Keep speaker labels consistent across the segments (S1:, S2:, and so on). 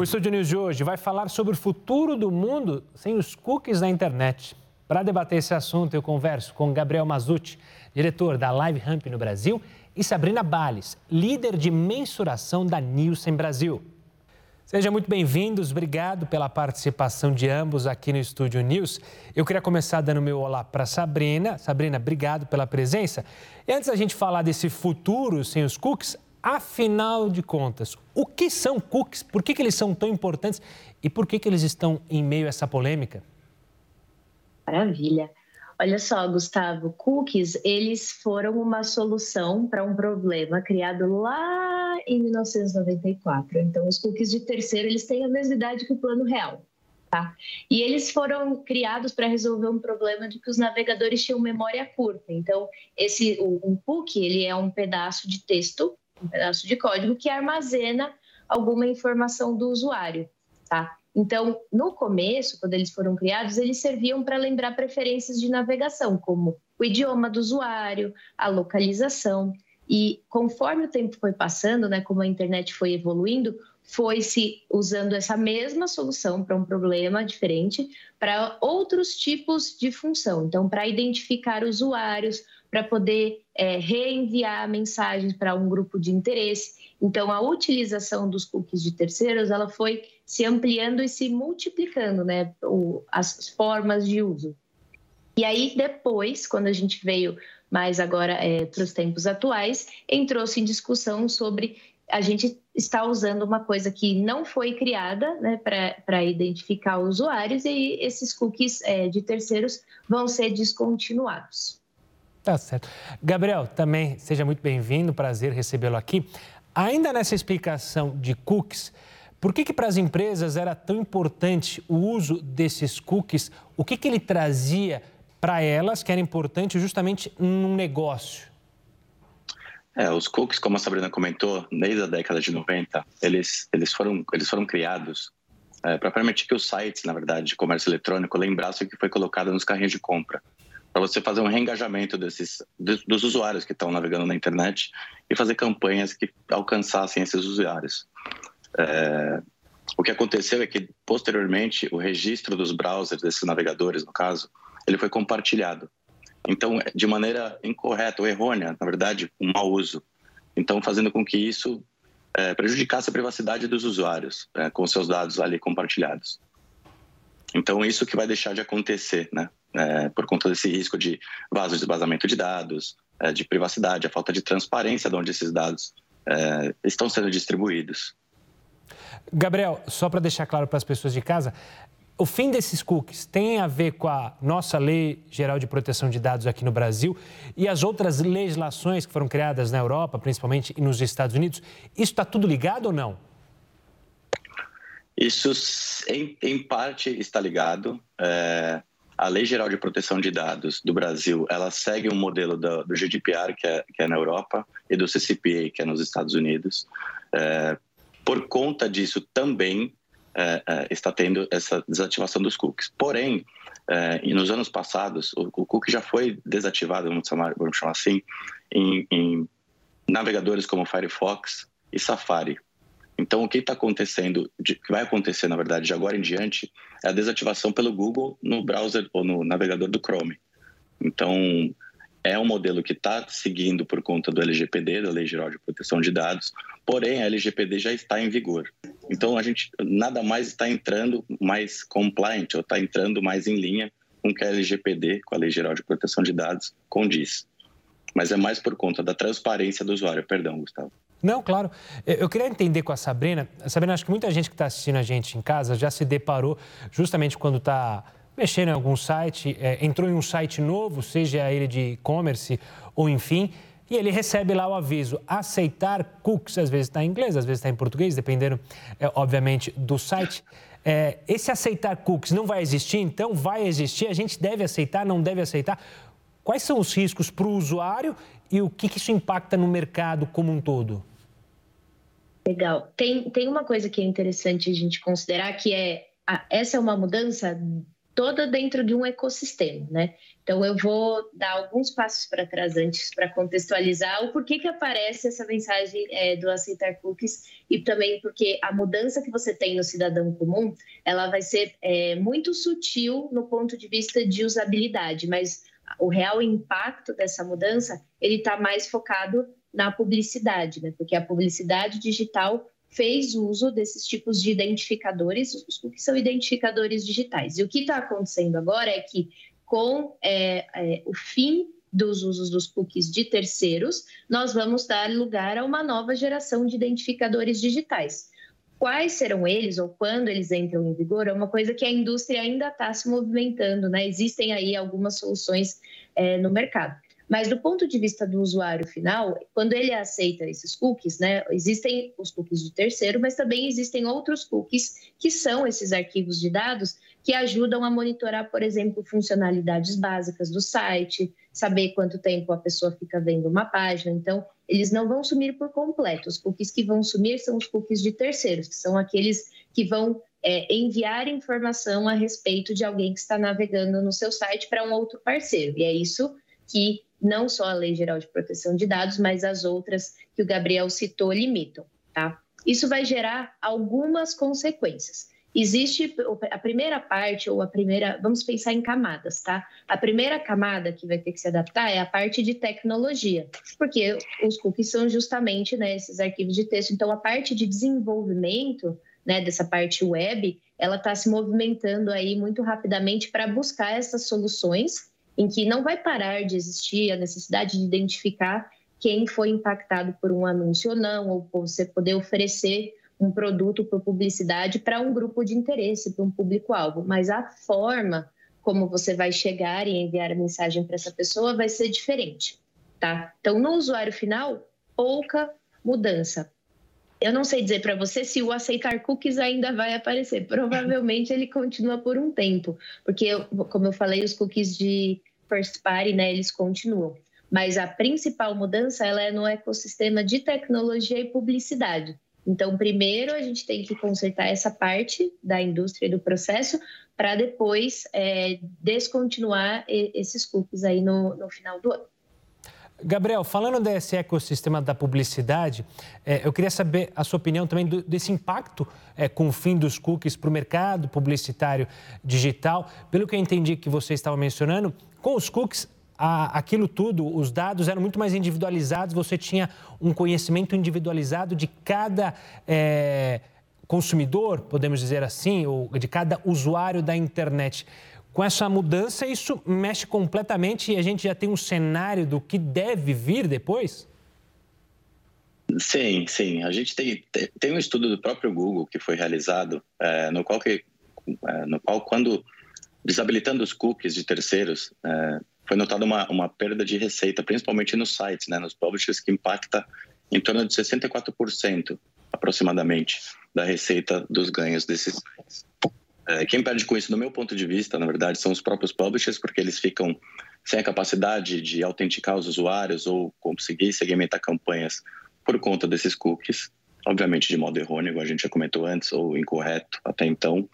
S1: O Estúdio News de hoje vai falar sobre o futuro do mundo sem os cookies na internet. Para debater esse assunto, eu converso com Gabriel Mazucci, diretor da Live Ramp no Brasil, e Sabrina Bales, líder de mensuração da Nielsen Brasil. Sejam muito bem-vindos, obrigado pela participação de ambos aqui no Estúdio News. Eu queria começar dando meu olá para Sabrina. Sabrina, obrigado pela presença. E antes da gente falar desse futuro sem os cookies, afinal de contas, o que são cookies? Por que, que eles são tão importantes e por que, que eles estão em meio a essa polêmica?
S2: Maravilha. Olha só, Gustavo, cookies, eles foram uma solução para um problema criado lá em 1994. Então, os cookies de terceiro, eles têm a mesma idade que o plano real. Tá? E eles foram criados para resolver um problema de que os navegadores tinham memória curta. Então, esse um cookie ele é um pedaço de texto, um pedaço de código que armazena alguma informação do usuário. Tá? Então, no começo, quando eles foram criados, eles serviam para lembrar preferências de navegação, como o idioma do usuário, a localização. E conforme o tempo foi passando, né, como a internet foi evoluindo, foi se usando essa mesma solução para um problema diferente para outros tipos de função. Então, para identificar usuários, para poder é, reenviar mensagens para um grupo de interesse. Então, a utilização dos cookies de terceiros, ela foi se ampliando e se multiplicando, né, o, as formas de uso. E aí, depois, quando a gente veio mais agora é, para os tempos atuais, entrou-se em discussão sobre a gente está usando uma coisa que não foi criada né, para identificar usuários e esses cookies é, de terceiros vão ser descontinuados.
S1: Tá certo. Gabriel, também seja muito bem-vindo, prazer recebê-lo aqui. Ainda nessa explicação de cookies, por que, que para as empresas era tão importante o uso desses cookies? O que, que ele trazia para elas que era importante justamente num negócio?
S3: É, os cookies, como a Sabrina comentou, desde a década de 90, eles, eles, foram, eles foram criados é, para permitir que os sites, na verdade, de comércio eletrônico lembrassem o que foi colocado nos carrinhos de compra. Para você fazer um reengajamento desses, dos usuários que estão navegando na internet e fazer campanhas que alcançassem esses usuários. É, o que aconteceu é que, posteriormente, o registro dos browsers, desses navegadores, no caso, ele foi compartilhado. Então, de maneira incorreta ou errônea, na verdade, um mau uso. Então, fazendo com que isso é, prejudicasse a privacidade dos usuários, é, com seus dados ali compartilhados. Então, isso que vai deixar de acontecer, né? É, por conta desse risco de vasos de vazamento de dados, é, de privacidade, a falta de transparência de onde esses dados é, estão sendo distribuídos.
S1: Gabriel, só para deixar claro para as pessoas de casa, o fim desses cookies tem a ver com a nossa Lei Geral de Proteção de Dados aqui no Brasil e as outras legislações que foram criadas na Europa, principalmente e nos Estados Unidos. Isso está tudo ligado ou não?
S3: Isso, em, em parte, está ligado. É, a Lei Geral de Proteção de Dados do Brasil, ela segue um modelo do, do GDPR, que é, que é na Europa, e do CCPA, que é nos Estados Unidos. É, por conta disso também é, é, está tendo essa desativação dos cookies. Porém, é, nos anos passados, o, o, cookie já foi desativado, vamos chamar, vamos chamar assim, em, em navegadores como Firefox e Safari. Então, o que está acontecendo, que vai acontecer, na verdade, de agora em diante, é a desativação pelo Google no browser ou no navegador do Chrome. Então, é um modelo que está seguindo por conta do LGPD, da Lei Geral de Proteção de Dados, porém a LGPD já está em vigor. Então a gente nada mais está entrando mais compliant, ou está entrando mais em linha com o que a LGPD, com a Lei Geral de Proteção de Dados, condiz. Mas é mais por conta da transparência do usuário. Perdão, Gustavo.
S1: Não, claro. Eu queria entender com a Sabrina. Sabrina, acho que muita gente que está assistindo a gente em casa já se deparou justamente quando está mexer em algum site, é, entrou em um site novo, seja ele de e-commerce ou enfim, e ele recebe lá o aviso, aceitar cookies, às vezes está em inglês, às vezes está em português, dependendo, é, obviamente, do site. É, esse aceitar cookies não vai existir, então vai existir, a gente deve aceitar, não deve aceitar. Quais são os riscos para o usuário e o que, que isso impacta no mercado como um todo?
S2: Legal. Tem, tem uma coisa que é interessante a gente considerar que é essa é uma mudança toda dentro de um ecossistema, né? Então eu vou dar alguns passos para trás antes para contextualizar o porquê que aparece essa mensagem é, do aceitar cookies e também porque a mudança que você tem no cidadão comum ela vai ser é, muito sutil no ponto de vista de usabilidade, mas o real impacto dessa mudança ele está mais focado na publicidade, né? Porque a publicidade digital fez uso desses tipos de identificadores, os cookies são identificadores digitais. E o que está acontecendo agora é que, com é, é, o fim dos usos dos cookies de terceiros, nós vamos dar lugar a uma nova geração de identificadores digitais. Quais serão eles ou quando eles entram em vigor é uma coisa que a indústria ainda está se movimentando, né? Existem aí algumas soluções é, no mercado. Mas do ponto de vista do usuário final, quando ele aceita esses cookies, né, existem os cookies de terceiro, mas também existem outros cookies que são esses arquivos de dados que ajudam a monitorar, por exemplo, funcionalidades básicas do site, saber quanto tempo a pessoa fica vendo uma página. Então, eles não vão sumir por completo. Os cookies que vão sumir são os cookies de terceiros, que são aqueles que vão é, enviar informação a respeito de alguém que está navegando no seu site para um outro parceiro. E é isso que não só a Lei Geral de Proteção de Dados, mas as outras que o Gabriel citou limitam, tá? Isso vai gerar algumas consequências. Existe a primeira parte, ou a primeira, vamos pensar em camadas, tá? A primeira camada que vai ter que se adaptar é a parte de tecnologia, porque os cookies são justamente né, esses arquivos de texto. Então, a parte de desenvolvimento, né, dessa parte web, ela está se movimentando aí muito rapidamente para buscar essas soluções em que não vai parar de existir a necessidade de identificar quem foi impactado por um anúncio ou não, ou você poder oferecer um produto por publicidade para um grupo de interesse, para um público-alvo. Mas a forma como você vai chegar e enviar a mensagem para essa pessoa vai ser diferente, tá? Então, no usuário final, pouca mudança. Eu não sei dizer para você se o aceitar cookies ainda vai aparecer. Provavelmente ele continua por um tempo, porque, como eu falei, os cookies de first party, né, eles continuam. Mas a principal mudança ela é no ecossistema de tecnologia e publicidade. Então, primeiro a gente tem que consertar essa parte da indústria e do processo para depois é, descontinuar esses cookies aí no, no final do ano.
S1: Gabriel, falando desse ecossistema da publicidade, é, eu queria saber a sua opinião também desse impacto é, com o fim dos cookies para o mercado publicitário digital. Pelo que eu entendi que você estava mencionando, com os cookies, aquilo tudo, os dados eram muito mais individualizados, você tinha um conhecimento individualizado de cada é, consumidor, podemos dizer assim, ou de cada usuário da internet. Com essa mudança, isso mexe completamente e a gente já tem um cenário do que deve vir depois?
S3: Sim, sim. A gente tem, tem um estudo do próprio Google que foi realizado, é, no, qual que, é, no qual, quando desabilitando os cookies de terceiros, é, foi notada uma, uma perda de receita, principalmente nos sites, né, nos publishers, que impacta em torno de 64% aproximadamente da receita dos ganhos desses é, quem perde com isso, do meu ponto de vista, na verdade, são os próprios publishers, porque eles ficam sem a capacidade de autenticar os usuários ou conseguir segmentar campanhas por conta desses cookies, obviamente de modo errôneo, a gente já comentou antes, ou incorreto até então.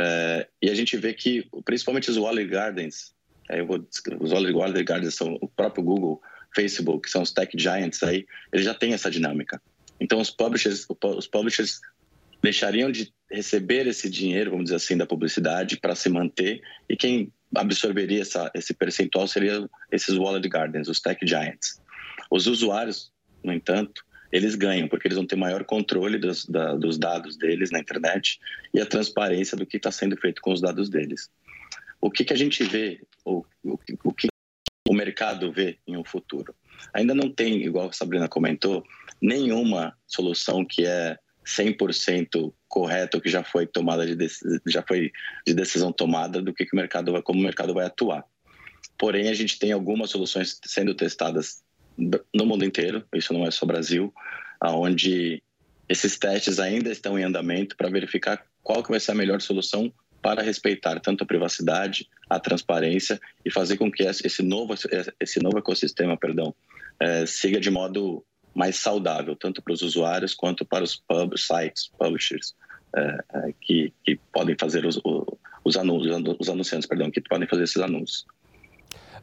S3: É, e a gente vê que, principalmente os Walled Gardens, é, vou, os Walled Gardens são o próprio Google, Facebook, são os tech giants aí, eles já têm essa dinâmica. Então, os publishers, os publishers deixariam de receber esse dinheiro, vamos dizer assim, da publicidade para se manter e quem absorveria essa, esse percentual seria esses walled gardens, os tech giants. Os usuários, no entanto, eles ganham porque eles vão ter maior controle dos, da, dos dados deles na internet e a transparência do que está sendo feito com os dados deles. O que, que a gente vê, o, o, o que o mercado vê em um futuro? Ainda não tem, igual a Sabrina comentou, nenhuma solução que é 100% correto que já foi tomada de já foi de decisão tomada do que, que o mercado vai, como o mercado vai atuar. Porém, a gente tem algumas soluções sendo testadas no mundo inteiro, isso não é só Brasil, aonde esses testes ainda estão em andamento para verificar qual que vai ser a melhor solução para respeitar tanto a privacidade, a transparência e fazer com que esse novo esse novo ecossistema, perdão, é, siga de modo mais saudável, tanto para os usuários quanto para os pub, sites, publishers, é, é, que, que, podem fazer os, os, anúncios, os anunciantes, perdão, que podem fazer esses anúncios.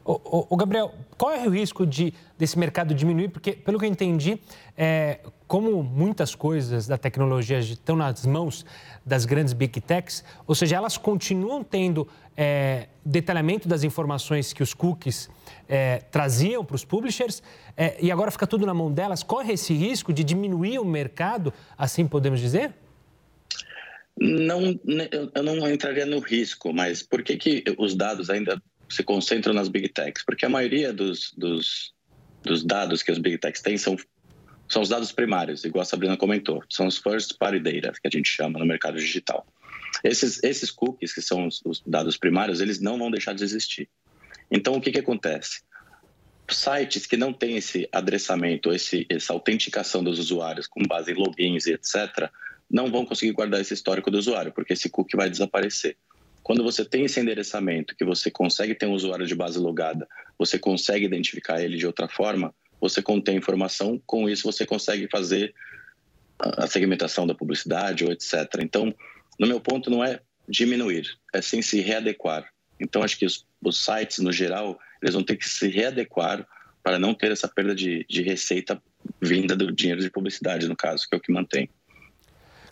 S1: O, Gabriel, qual é o risco de, desse mercado diminuir? Porque, pelo que eu entendi, é, como muitas coisas da tecnologia estão nas mãos das grandes big techs, ou seja, elas continuam tendo é, detalhamento das informações que os cookies é, traziam para os publishers é, e agora fica tudo na mão delas. Corre esse risco de diminuir o mercado, assim podemos dizer?
S3: Não, eu não entraria no risco, mas por que, que os dados ainda se concentram nas big techs? Porque a maioria dos, dos, dos dados que as big techs têm são, são os dados primários, igual a Sabrina comentou, são os first party data, que a gente chama no mercado digital. Esses, esses cookies, que são os, os dados primários, eles não vão deixar de existir. Então, o que, que acontece? Sites que não têm esse adereçamento, esse, essa autenticação dos usuários com base em logins e etc., não vão conseguir guardar esse histórico do usuário, porque esse cookie vai desaparecer. Quando você tem esse endereçamento, que você consegue ter um usuário de base logada, você consegue identificar ele de outra forma, você contém informação, com isso você consegue fazer a segmentação da publicidade ou etc. Então, no meu ponto, não é diminuir, é sim se readequar. Então, acho que os, os sites, no geral, eles vão ter que se readequar para não ter essa perda de, de receita vinda do dinheiro de publicidade, no caso, que é o que mantém.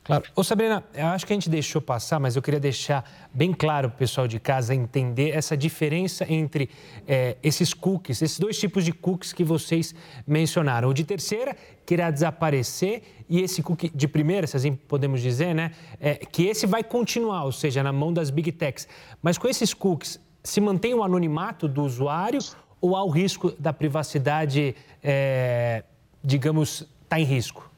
S1: Claro. Ô Sabrina, eu acho que a gente deixou passar, mas eu queria deixar bem claro para o pessoal de casa entender essa diferença entre é, esses cookies, esses dois tipos de cookies que vocês mencionaram. O de terceira, que irá desaparecer, e esse cookie de primeira, se assim podemos dizer, né? É, que esse vai continuar, ou seja, na mão das big techs. Mas com esses cookies, se mantém o anonimato do usuário ou há o risco da privacidade, é, digamos, estar tá em risco?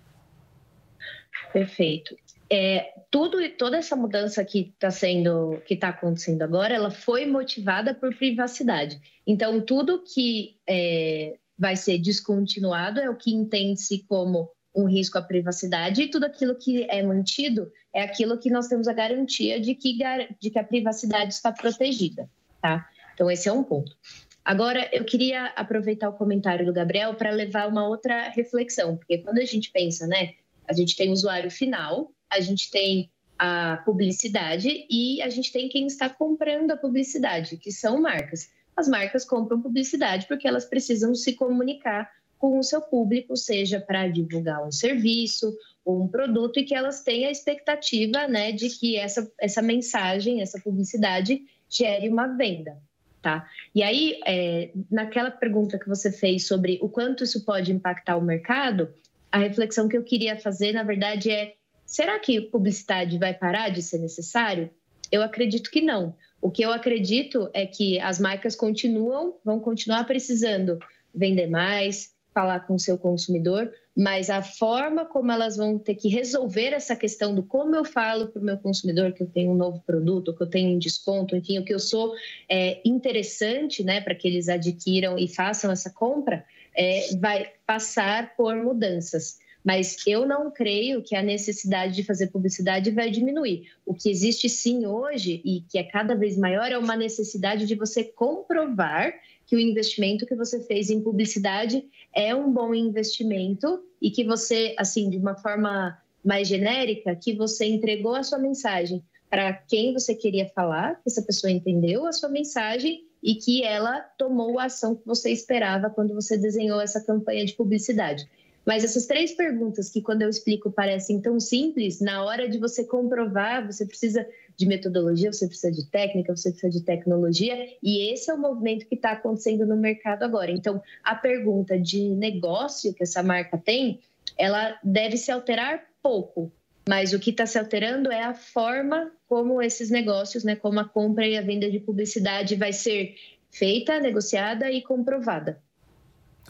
S2: Perfeito. É, tudo e toda essa mudança que está sendo, que está acontecendo agora, ela foi motivada por privacidade. Então, tudo que é, vai ser descontinuado é o que entende-se como um risco à privacidade e tudo aquilo que é mantido é aquilo que nós temos a garantia de que, de que a privacidade está protegida, tá? Então, esse é um ponto. Agora, eu queria aproveitar o comentário do Gabriel para levar uma outra reflexão, porque quando a gente pensa, né, a gente tem o usuário final, a gente tem a publicidade e a gente tem quem está comprando a publicidade, que são marcas. As marcas compram publicidade porque elas precisam se comunicar com o seu público, seja para divulgar um serviço ou um produto, e que elas têm a expectativa né, de que essa, essa mensagem, essa publicidade gere uma venda. Tá? E aí, é, naquela pergunta que você fez sobre o quanto isso pode impactar o mercado, a reflexão que eu queria fazer, na verdade, é: será que publicidade vai parar de ser necessário? Eu acredito que não. O que eu acredito é que as marcas continuam, vão continuar precisando vender mais, falar com o seu consumidor, mas a forma como elas vão ter que resolver essa questão do como eu falo para o meu consumidor que eu tenho um novo produto, que eu tenho um desconto, enfim, o que eu sou é, interessante né, para que eles adquiram e façam essa compra, é, vai passar por mudanças. Mas eu não creio que a necessidade de fazer publicidade vai diminuir. O que existe sim hoje e que é cada vez maior é uma necessidade de você comprovar que o investimento que você fez em publicidade é um bom investimento e que você, assim, de uma forma mais genérica, que você entregou a sua mensagem para quem você queria falar, que essa pessoa entendeu a sua mensagem e que ela tomou a ação que você esperava quando você desenhou essa campanha de publicidade. Mas essas três perguntas que, quando eu explico, parecem tão simples, na hora de você comprovar, você precisa de metodologia, você precisa de técnica, você precisa de tecnologia, e esse é o movimento que está acontecendo no mercado agora. Então, a pergunta de negócio que essa marca tem, ela deve se alterar pouco, mas o que está se alterando é a forma como esses negócios, né, como a compra e a venda de publicidade vai ser feita, negociada e comprovada.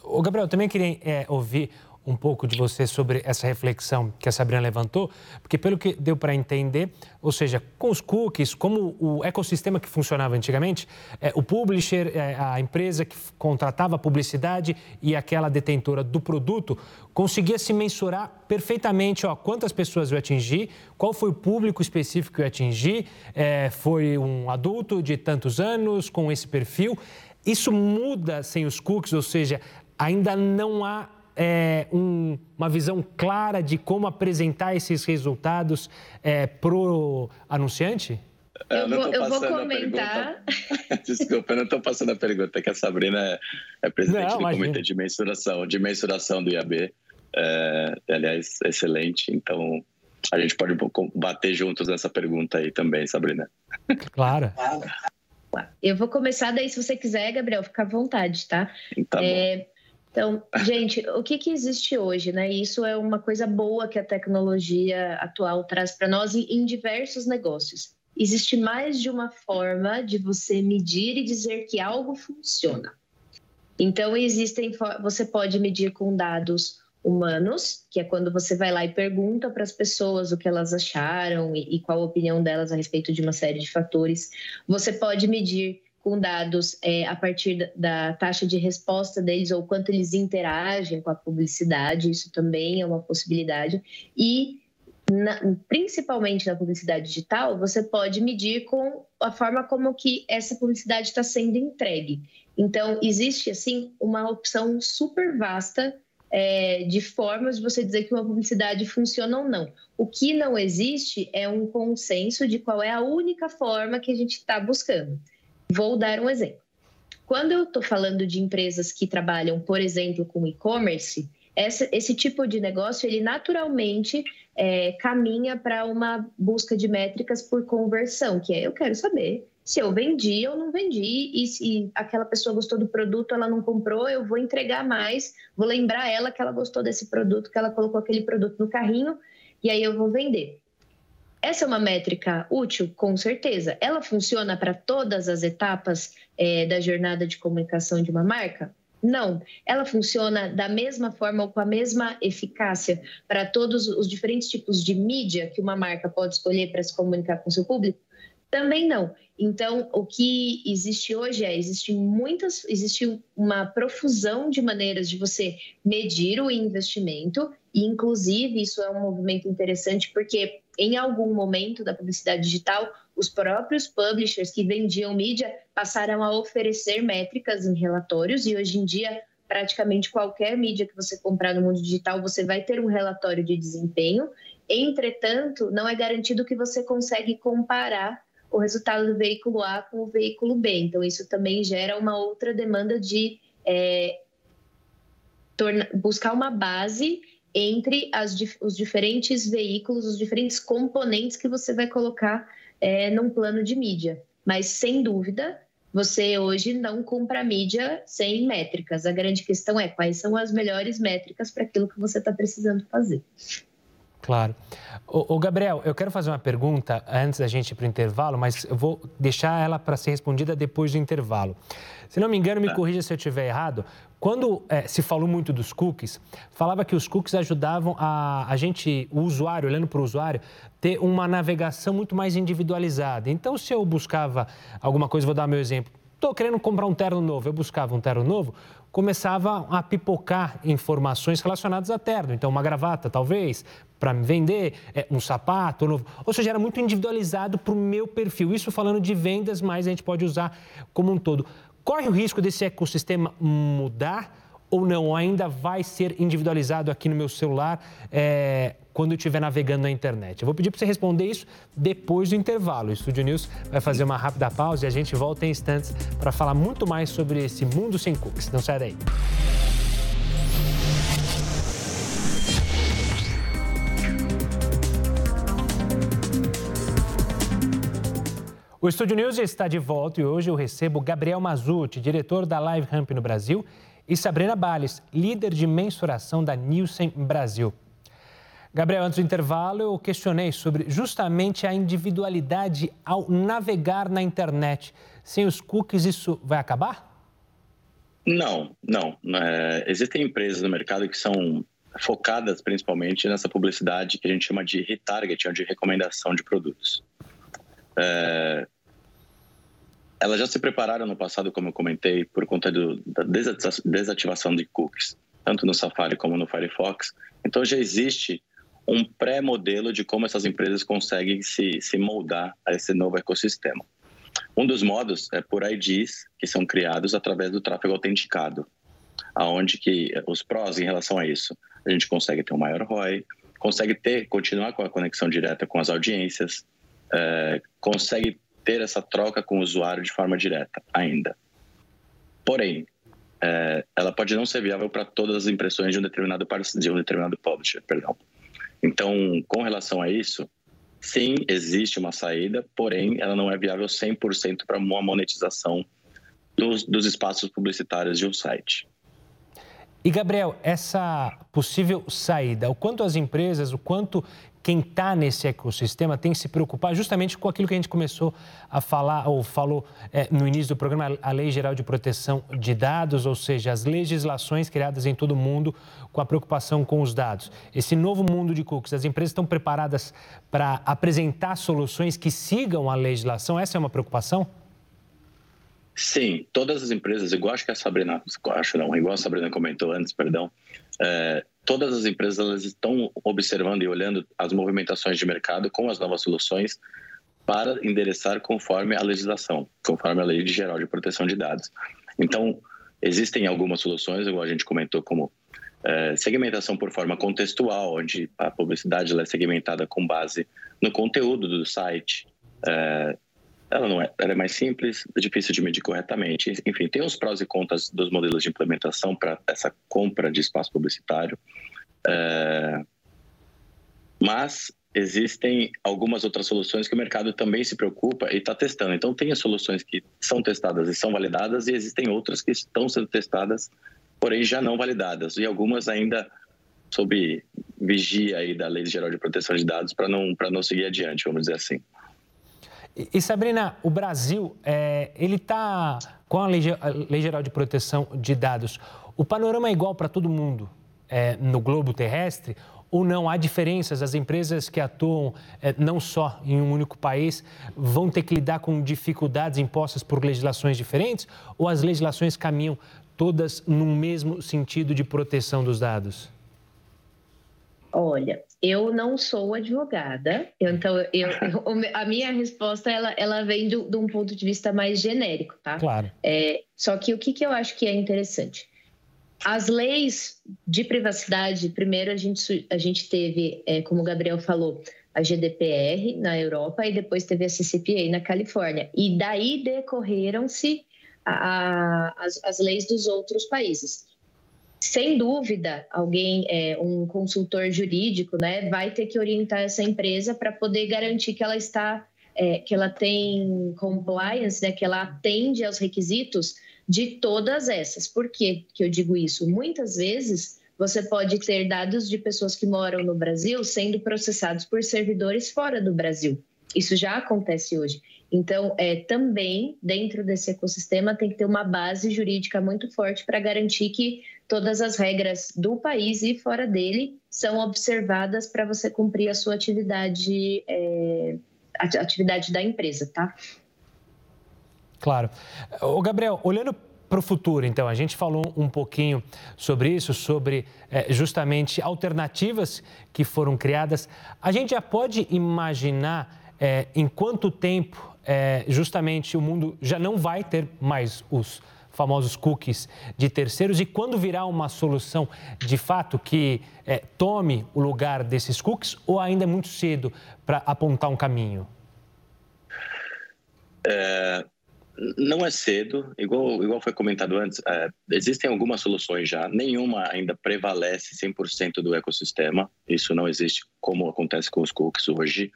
S1: O Gabriel, também queria é, ouvir um pouco de você sobre essa reflexão que a Sabrina levantou, porque pelo que deu para entender, ou seja, com os cookies, como o ecossistema que funcionava antigamente, é, o publisher, é, a empresa que contratava a publicidade e aquela detentora do produto conseguia se mensurar perfeitamente, ó, quantas pessoas eu atingi, qual foi o público específico que eu atingi, é, foi um adulto de tantos anos com esse perfil. Isso muda sem os cookies, ou seja, ainda não há é, um, uma visão clara de como apresentar esses resultados é, para o anunciante?
S2: Eu, eu, vou, eu vou, comentar.
S3: Desculpa, eu não estou passando a pergunta, que a Sabrina é, é presidente não, do imagina. Comitê de Mensuração, de Mensuração do IAB. É, aliás, excelente. Então, a gente pode bater juntos nessa pergunta aí também, Sabrina.
S1: Claro.
S2: Eu vou começar daí, se você quiser, Gabriel, fica à vontade, tá?
S3: Tá é,
S2: então, gente, o que, que existe hoje, né? Isso é uma coisa boa que a tecnologia atual traz para nós em diversos negócios. Existe mais de uma forma de você medir e dizer que algo funciona. Então, existem, você pode medir com dados humanos, que é quando você vai lá e pergunta para as pessoas o que elas acharam e, e, qual a opinião delas a respeito de uma série de fatores. Você pode medir com dados é, a partir da, taxa de resposta deles ou quanto eles interagem com a publicidade, isso também é uma possibilidade. E, na, principalmente na publicidade digital, você pode medir com a forma como que essa publicidade está sendo entregue. Então, existe, assim, uma opção super vasta é, de formas de você dizer que uma publicidade funciona ou não. O que não existe é um consenso de qual é a única forma que a gente está buscando. Vou dar um exemplo. Quando eu estou falando de empresas que trabalham, por exemplo, com e-commerce, esse tipo de negócio ele naturalmente é, caminha para uma busca de métricas por conversão, que é eu quero saber se eu vendi ou não vendi, e se aquela pessoa gostou do produto, ela não comprou, eu vou entregar mais, vou lembrar ela que ela gostou desse produto, que ela colocou aquele produto no carrinho, e aí eu vou vender. Essa é uma métrica útil? Com certeza. Ela funciona para todas as etapas é, da jornada de comunicação de uma marca? Não. Ela funciona da mesma forma ou com a mesma eficácia para todos os diferentes tipos de mídia que uma marca pode escolher para se comunicar com seu público? Também não. Então, o que existe hoje é existe muitas, existe uma profusão de maneiras de você medir o investimento e, inclusive, isso é um movimento interessante porque em algum momento da publicidade digital, os próprios publishers que vendiam mídia passaram a oferecer métricas em relatórios e hoje em dia praticamente qualquer mídia que você comprar no mundo digital, você vai ter um relatório de desempenho. Entretanto, não é garantido que você consegue comparar o resultado do veículo A com o veículo B. Então, isso também gera uma outra demanda de é, buscar uma base entre as, os diferentes veículos, os diferentes componentes que você vai colocar é, num plano de mídia. Mas, sem dúvida, você hoje não compra mídia sem métricas. A grande questão é quais são as melhores métricas para aquilo que você está precisando fazer.
S1: Claro. O, Gabriel, eu quero fazer uma pergunta antes da gente ir para o intervalo, mas eu vou deixar ela para ser respondida depois do intervalo. Se não me engano, me tá. corrija se eu estiver errado. Quando é, se falou muito dos cookies, falava que os cookies ajudavam a, a gente, o usuário, olhando para o usuário, ter uma navegação muito mais individualizada. Então, se eu buscava alguma coisa, vou dar meu exemplo, estou querendo comprar um terno novo, eu buscava um terno novo, começava a pipocar informações relacionadas a terno. Então, uma gravata, talvez, para me vender, é, um sapato novo. Ou seja, era muito individualizado para o meu perfil. Isso falando de vendas, mas a gente pode usar como um todo. Corre o risco desse ecossistema mudar ou não? Ainda vai ser individualizado aqui no meu celular é, quando eu estiver navegando na internet? Eu vou pedir para você responder isso depois do intervalo. O Estúdio News vai fazer uma rápida pausa e a gente volta em instantes para falar muito mais sobre esse mundo sem cookies. Não sai daí. O Estúdio News está de volta e hoje eu recebo Gabriel Mazuti, diretor da Live Ramp no Brasil, e Sabrina Bales, líder de mensuração da Nielsen Brasil. Gabriel, antes do intervalo, eu questionei sobre justamente a individualidade ao navegar na internet. Sem os cookies, isso vai acabar?
S3: Não, não. É, existem empresas no mercado que são focadas principalmente nessa publicidade que a gente chama de retargeting, ou de recomendação de produtos. É, elas já se prepararam no passado, como eu comentei, por conta do, da desativação de cookies, tanto no Safari como no Firefox. Então já existe um pré-modelo de como essas empresas conseguem se, se moldar a esse novo ecossistema. Um dos modos é por IDs que são criados através do tráfego autenticado, aonde que os prós em relação a isso, a gente consegue ter um maior ROI, consegue ter continuar com a conexão direta com as audiências, é, consegue ter essa troca com o usuário de forma direta ainda. Porém, é, ela pode não ser viável para todas as impressões de um determinado de um determinado publisher, perdão. Então, com relação a isso, sim, existe uma saída, porém, ela não é viável 100% para uma monetização dos, dos espaços publicitários de um site.
S1: E, Gabriel, essa possível saída, o quanto as empresas, o quanto quem está nesse ecossistema tem que se preocupar justamente com aquilo que a gente começou a falar, ou falou é, no início do programa, a Lei Geral de Proteção de Dados, ou seja, as legislações criadas em todo o mundo com a preocupação com os dados. Esse novo mundo de cookies, as empresas estão preparadas para apresentar soluções que sigam a legislação? Essa é uma preocupação?
S3: Sim, todas as empresas, igual acho que a Sabrina, acho não, igual a Sabrina comentou antes, perdão, é, todas as empresas estão observando e olhando as movimentações de mercado com as novas soluções para endereçar conforme a legislação, conforme a Lei Geral de Proteção de Dados. Então, existem algumas soluções, igual a gente comentou, como é, segmentação por forma contextual, onde a publicidade é segmentada com base no conteúdo do site, é, ela não é, ela é mais simples, difícil de medir corretamente. Enfim, tem os prós e contras dos modelos de implementação para essa compra de espaço publicitário. É... Mas existem algumas outras soluções que o mercado também se preocupa e está testando. Então, tem as soluções que são testadas e são validadas, e existem outras que estão sendo testadas, porém já não validadas. E algumas ainda sob vigia aí da Lei Geral de Proteção de Dados para não, não seguir adiante, vamos dizer assim.
S1: E, Sabrina, o Brasil, é, ele está com a lei, a lei, Geral de Proteção de Dados. O panorama é igual para todo mundo é, no globo terrestre? Ou não? Há diferenças? As empresas que atuam é, não só em um único país vão ter que lidar com dificuldades impostas por legislações diferentes? Ou as legislações caminham todas no mesmo sentido de proteção dos dados?
S2: Olha, eu não sou advogada, então eu, a minha resposta ela, ela vem de, de, um ponto de vista mais genérico, tá?
S1: Claro.
S2: É, só que o que, que eu acho que é interessante? As leis de privacidade, primeiro a gente, a gente teve, é, como o Gabriel falou, a GDPR na Europa e depois teve a CCPA na Califórnia. E daí decorreram-se as, as leis dos outros países sem dúvida, alguém, é, um consultor jurídico, né, vai ter que orientar essa empresa para poder garantir que ela está, é, que ela tem compliance, né, que ela atende aos requisitos de todas essas. Por que, que eu digo isso? Muitas vezes você pode ter dados de pessoas que moram no Brasil sendo processados por servidores fora do Brasil. Isso já acontece hoje. Então, é, também dentro desse ecossistema tem que ter uma base jurídica muito forte para garantir que todas as regras do país e fora dele são observadas para você cumprir a sua atividade, é, atividade da empresa, tá?
S1: Claro. O Gabriel, olhando para o futuro, então, a gente falou um pouquinho sobre isso, sobre é, justamente alternativas que foram criadas. A gente já pode imaginar é, em quanto tempo é, justamente o mundo já não vai ter mais os famosos cookies de terceiros e quando virá uma solução de fato que é, tome o lugar desses cookies ou ainda é muito cedo para apontar um caminho?
S3: É, não é cedo, igual, igual foi comentado antes, é, existem algumas soluções já, nenhuma ainda prevalece 100% do ecossistema, isso não existe como acontece com os cookies hoje.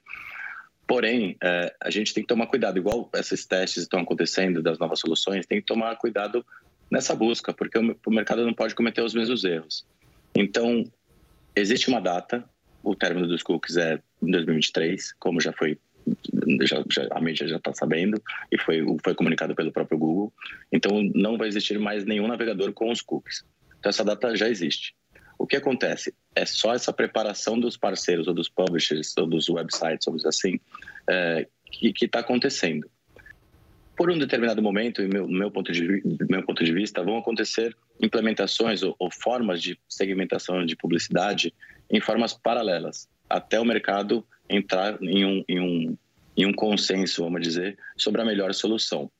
S3: Porém, é, a gente tem que tomar cuidado, igual esses testes estão acontecendo das novas soluções, tem que tomar cuidado nessa busca, porque o, o mercado não pode cometer os mesmos erros. Então, existe uma data, o término dos cookies é em 2023, como já foi já, já, a mídia já está sabendo e foi, foi comunicado pelo próprio Google. Então, não vai existir mais nenhum navegador com os cookies. Então, essa data já existe. O que acontece? É só essa preparação dos parceiros ou dos publishers ou dos websites, vamos dizer assim, é, que está acontecendo. Por um determinado momento, meu, meu, ponto de, meu ponto de vista, vão acontecer implementações ou, ou formas de segmentação de publicidade em formas paralelas, até o mercado entrar em um, em um, em um consenso, vamos dizer, sobre a melhor solução.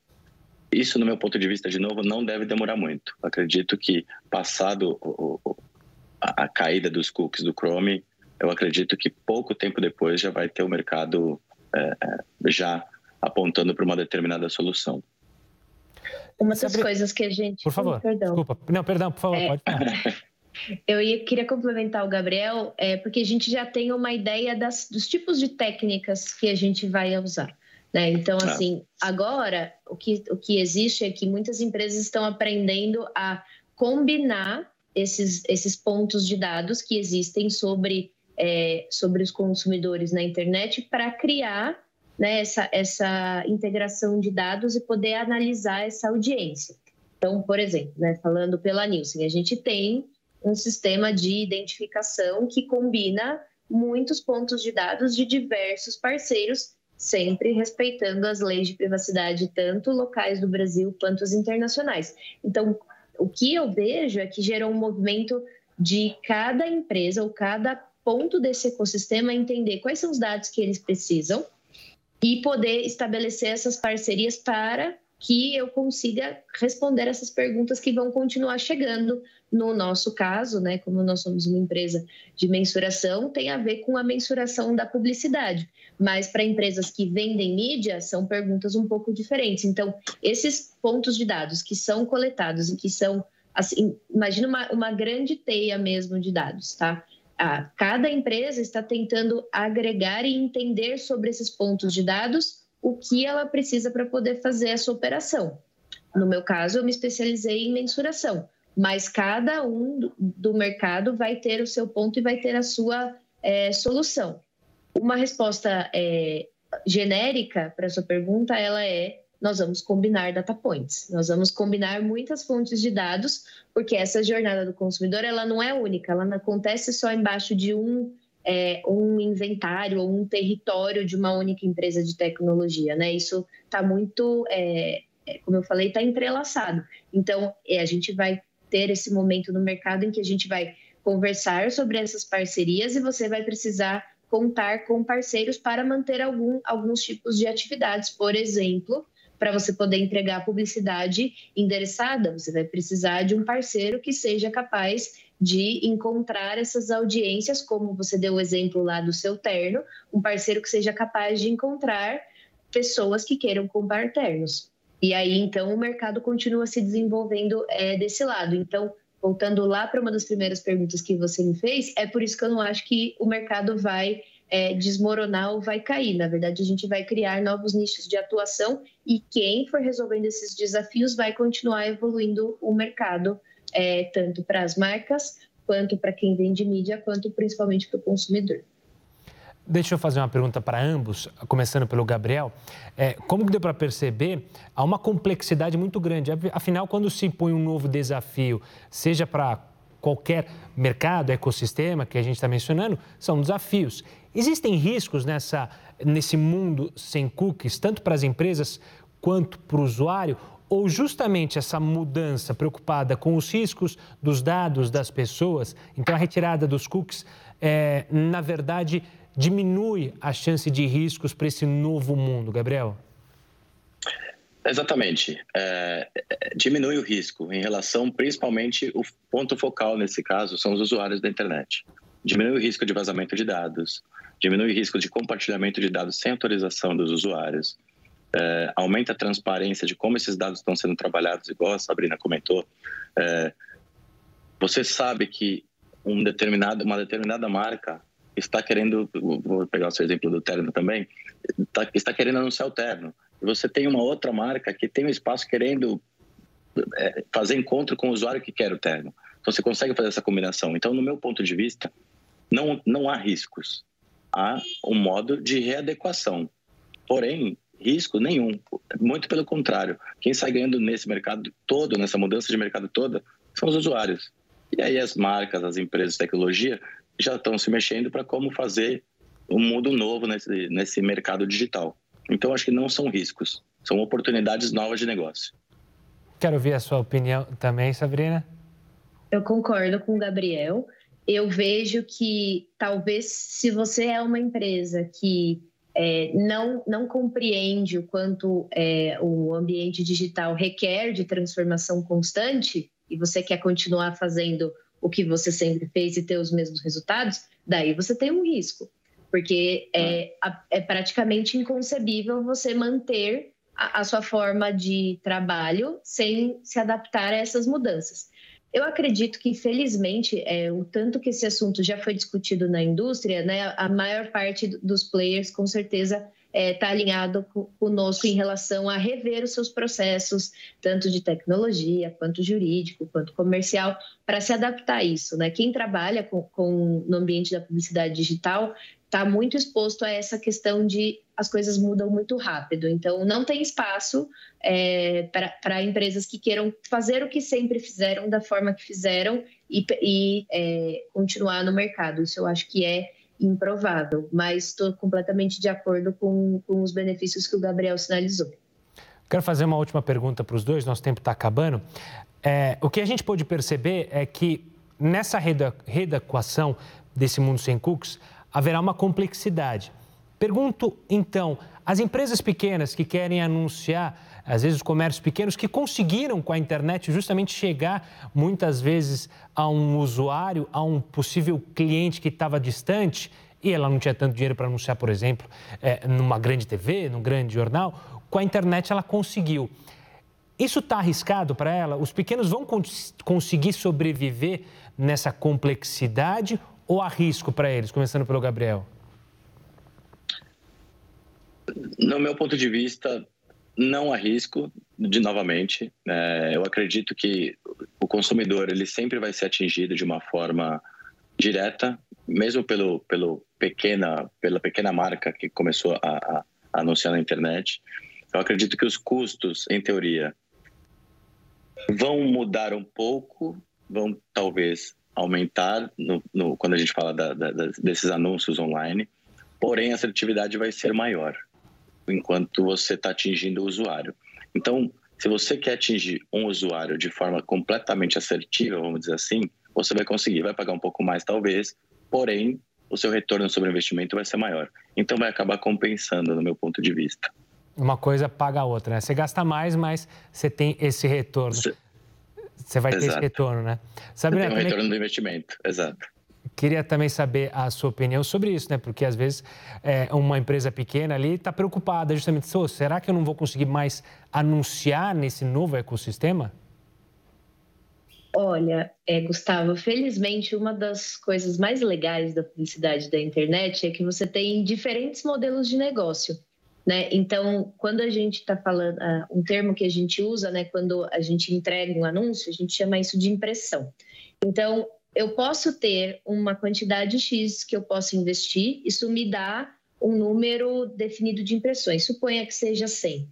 S3: Isso, no meu ponto de vista, de novo, não deve demorar muito. Acredito que, passado a, a caída dos cookies do Chrome, eu acredito que pouco tempo depois já vai ter o mercado é, é, já apontando para uma determinada solução.
S2: Uma das Sabe... coisas que a gente.
S1: Por favor, perdão. desculpa. Não, perdão, por favor, é... pode falar.
S2: Eu ia, queria complementar o Gabriel, é, porque a gente já tem uma ideia das, dos tipos de técnicas que a gente vai usar. Né? Então, ah. assim, agora o que, o que existe é que muitas empresas estão aprendendo a combinar esses, esses pontos de dados que existem sobre, é, sobre os consumidores na internet para criar né, essa, essa integração de dados e poder analisar essa audiência. Então, por exemplo, né, falando pela Nielsen, a gente tem um sistema de identificação que combina muitos pontos de dados de diversos parceiros, sempre respeitando as leis de privacidade, tanto locais do Brasil quanto as internacionais. Então, o que eu vejo é que gerou um movimento de cada empresa ou cada ponto desse ecossistema entender quais são os dados que eles precisam e poder estabelecer essas parcerias para que eu consiga responder essas perguntas que vão continuar chegando. No nosso caso, né, como nós somos uma empresa de mensuração, tem a ver com a mensuração da publicidade. Mas para empresas que vendem mídia, são perguntas um pouco diferentes. Então, esses pontos de dados que são coletados e que são, assim, imagina uma, uma grande teia mesmo de dados, tá? Ah, cada empresa está tentando agregar e entender sobre esses pontos de dados o que ela precisa para poder fazer essa operação. No meu caso, eu me especializei em mensuração, mas cada um do mercado vai ter o seu ponto e vai ter a sua é, solução. Uma resposta é, genérica para sua pergunta, ela é nós vamos combinar data points. Nós vamos combinar muitas fontes de dados, porque essa jornada do consumidor ela não é única, ela não acontece só embaixo de um é, um inventário ou um território de uma única empresa de tecnologia, né? Isso está muito, é, é, como eu falei, está entrelaçado. Então, é, a gente vai ter esse momento no mercado em que a gente vai conversar sobre essas parcerias e você vai precisar contar com parceiros para manter algum, alguns tipos de atividades, por exemplo, para você poder entregar publicidade endereçada, você vai precisar de um parceiro que seja capaz de encontrar essas audiências, como você deu o exemplo lá do seu terno, um parceiro que seja capaz de encontrar pessoas que queiram comprar ternos. E aí, então, o mercado continua se desenvolvendo é, desse lado. Então, voltando lá para uma das primeiras perguntas que você me fez, é por isso que eu não acho que o mercado vai é, desmoronar ou vai cair. Na verdade, a gente vai criar novos nichos de atuação e quem for resolvendo esses desafios vai continuar evoluindo o mercado é, tanto para as marcas, quanto para quem vende mídia, quanto principalmente para o consumidor.
S1: Deixa eu fazer uma pergunta para ambos, começando pelo Gabriel. É, como deu para perceber, há uma complexidade muito grande. Afinal, quando se impõe um novo desafio, seja para qualquer mercado, ecossistema que a gente está mencionando, são desafios. Existem riscos nessa, nesse mundo sem cookies, tanto para as empresas quanto para o usuário? ou justamente essa mudança preocupada com os riscos dos dados das pessoas, então a retirada dos cookies, é, na verdade, diminui a chance de riscos para esse novo mundo, Gabriel?
S3: Exatamente. É, é, diminui o risco em relação, principalmente, o ponto focal nesse caso são os usuários da internet. Diminui o risco de vazamento de dados, diminui o risco de compartilhamento de dados sem autorização dos usuários, é, aumenta a transparência de como esses dados estão sendo trabalhados, igual a Sabrina comentou. É, você sabe que um determinado, uma determinada marca está querendo, vou pegar o seu exemplo do terno também, está, está querendo anunciar o terno. Você tem uma outra marca que tem um espaço querendo é, fazer encontro com o usuário que quer o terno. Então você consegue fazer essa combinação. Então, no meu ponto de vista, não, não há riscos. Há um modo de readequação. Porém, risco nenhum. Muito pelo contrário. Quem sai ganhando nesse mercado todo, nessa mudança de mercado toda, são os usuários. E aí as marcas, as empresas de tecnologia já estão se mexendo para como fazer um mundo novo nesse, nesse mercado digital. Então, acho que não são riscos, são oportunidades novas de negócio.
S1: Quero ouvir a sua opinião também, Sabrina.
S2: Eu concordo com o Gabriel. Eu vejo que talvez se você é uma empresa que é, não, não compreende o quanto é, o ambiente digital requer de transformação constante e você quer continuar fazendo o que você sempre fez e ter os mesmos resultados, daí você tem um risco. porque é, é praticamente inconcebível você manter a, a sua forma de trabalho sem se adaptar a essas mudanças. Eu acredito que, felizmente, é, o tanto que esse assunto já foi discutido na indústria, né, a maior parte dos players, com certeza, está é, tá alinhado conosco em relação a rever os seus processos, tanto de tecnologia, quanto jurídico, quanto comercial, para se adaptar a isso. Né? Quem trabalha com, com, no ambiente da publicidade digital está muito exposto a essa questão de as coisas mudam muito rápido. Então, não tem espaço é, para empresas que queiram fazer o que sempre fizeram, da forma que fizeram e, e é, continuar no mercado. Isso eu acho que é improvável, mas estou completamente de acordo com, com os benefícios que o Gabriel sinalizou.
S1: Quero fazer uma última pergunta para os dois, nosso tempo está acabando. É, o que a gente pôde perceber é que nessa readequação desse mundo sem cookies, haverá uma complexidade. Pergunto, então, as empresas pequenas que querem anunciar, às vezes os comércios pequenos, que conseguiram com a internet justamente chegar muitas vezes a um usuário, a um possível cliente que estava distante e ela não tinha tanto dinheiro para anunciar, por exemplo, é, numa grande TV, num grande jornal, com a internet ela conseguiu. Isso está arriscado para ela? Os pequenos vão cons conseguir sobreviver nessa complexidade ou há risco para eles? Começando pelo Gabriel.
S3: No meu ponto de vista, não há risco, de novamente. É, eu acredito que o consumidor ele sempre vai ser atingido de uma forma direta, mesmo pelo, pelo pequena, pela pequena marca que começou a, a, a anunciar na internet. Eu acredito que os custos, em teoria, vão mudar um pouco, vão talvez aumentar no, no, quando a gente fala da, da, desses anúncios online, porém a assertividade vai ser maior enquanto você está atingindo o usuário. Então, se você quer atingir um usuário de forma completamente assertiva, vamos dizer assim, você vai conseguir, vai pagar um pouco mais talvez, porém o seu retorno sobre o investimento vai ser maior. Então vai acabar compensando, no meu ponto de vista.
S1: Uma coisa paga a outra, né? Você gasta mais, mas você tem esse retorno. Você você vai exato. ter esse retorno, né?
S3: Sabrina, tem um retorno também... do investimento, exato.
S1: Queria também saber a sua opinião sobre isso, né? Porque às vezes é, uma empresa pequena ali está preocupada justamente, oh, será que eu não vou conseguir mais anunciar nesse novo ecossistema?
S2: Olha, é, Gustavo, felizmente uma das coisas mais legais da publicidade da internet é que você tem diferentes modelos de negócio. Né? Então, quando a gente está falando, uh, um termo que a gente usa, né, quando a gente entrega um anúncio, a gente chama isso de impressão. Então, eu posso ter uma quantidade X que eu posso investir, isso me dá um número definido de impressões, suponha que seja 100.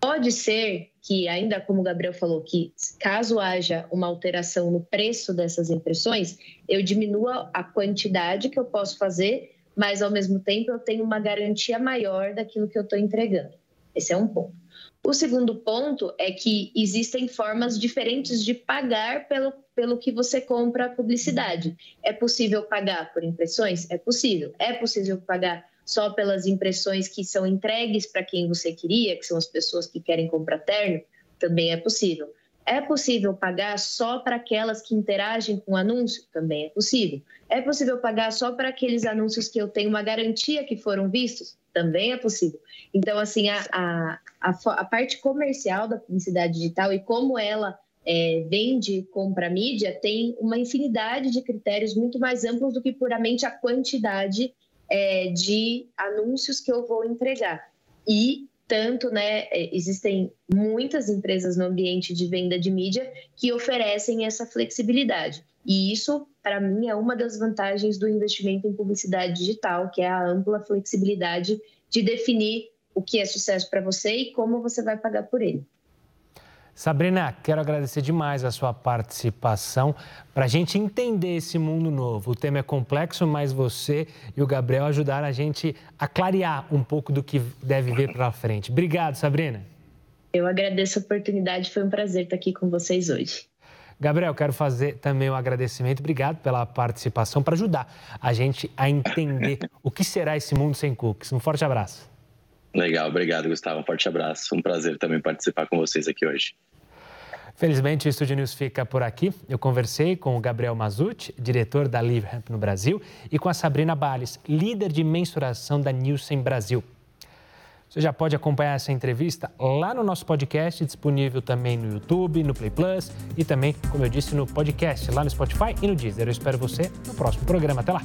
S2: Pode ser que, ainda como o Gabriel falou, que caso haja uma alteração no preço dessas impressões, eu diminua a quantidade que eu posso fazer mas ao mesmo tempo eu tenho uma garantia maior daquilo que eu estou entregando. Esse é um ponto. O segundo ponto é que existem formas diferentes de pagar pelo, pelo que você compra a publicidade. É possível pagar por impressões? É possível. É possível pagar só pelas impressões que são entregues para quem você queria, que são as pessoas que querem comprar terno? Também é possível. É possível pagar só para aquelas que interagem com o anúncio? Também é possível. É possível pagar só para aqueles anúncios que eu tenho uma garantia que foram vistos? Também é possível. Então, assim, a, a, a, a parte comercial da publicidade digital e como ela é, vende, compra mídia, tem uma infinidade de critérios muito mais amplos do que puramente a quantidade é, de anúncios que eu vou entregar. E tanto, né, é, existem muitas empresas no ambiente de venda de mídia que oferecem essa flexibilidade. E isso, para mim, é uma das vantagens do investimento em publicidade digital, que é a ampla flexibilidade de definir o que é sucesso para você e como você vai pagar por ele.
S1: Sabrina, quero agradecer demais a sua participação para a gente entender esse mundo novo. O tema é complexo, mas você e o Gabriel ajudaram a gente a clarear um pouco do que deve vir para frente. Obrigado, Sabrina.
S2: Eu agradeço a oportunidade, foi um prazer estar aqui com vocês hoje.
S1: Gabriel, quero fazer também um agradecimento. Obrigado pela participação para ajudar a gente a entender o que será esse mundo sem cookies. Um forte abraço.
S3: Legal, obrigado, Gustavo. Um forte abraço. Um prazer também participar com vocês aqui hoje.
S1: Felizmente, o Estúdio News fica por aqui. Eu conversei com o Gabriel Mazucci, diretor da LiveRamp no Brasil, e com a Sabrina Bales, líder de mensuração da Nielsen Brasil. Você já pode acompanhar essa entrevista lá no nosso podcast, disponível também no YouTube, no Play Plus e também, como eu disse, no podcast, lá no Spotify e no Deezer. Eu espero você no próximo programa. Até lá!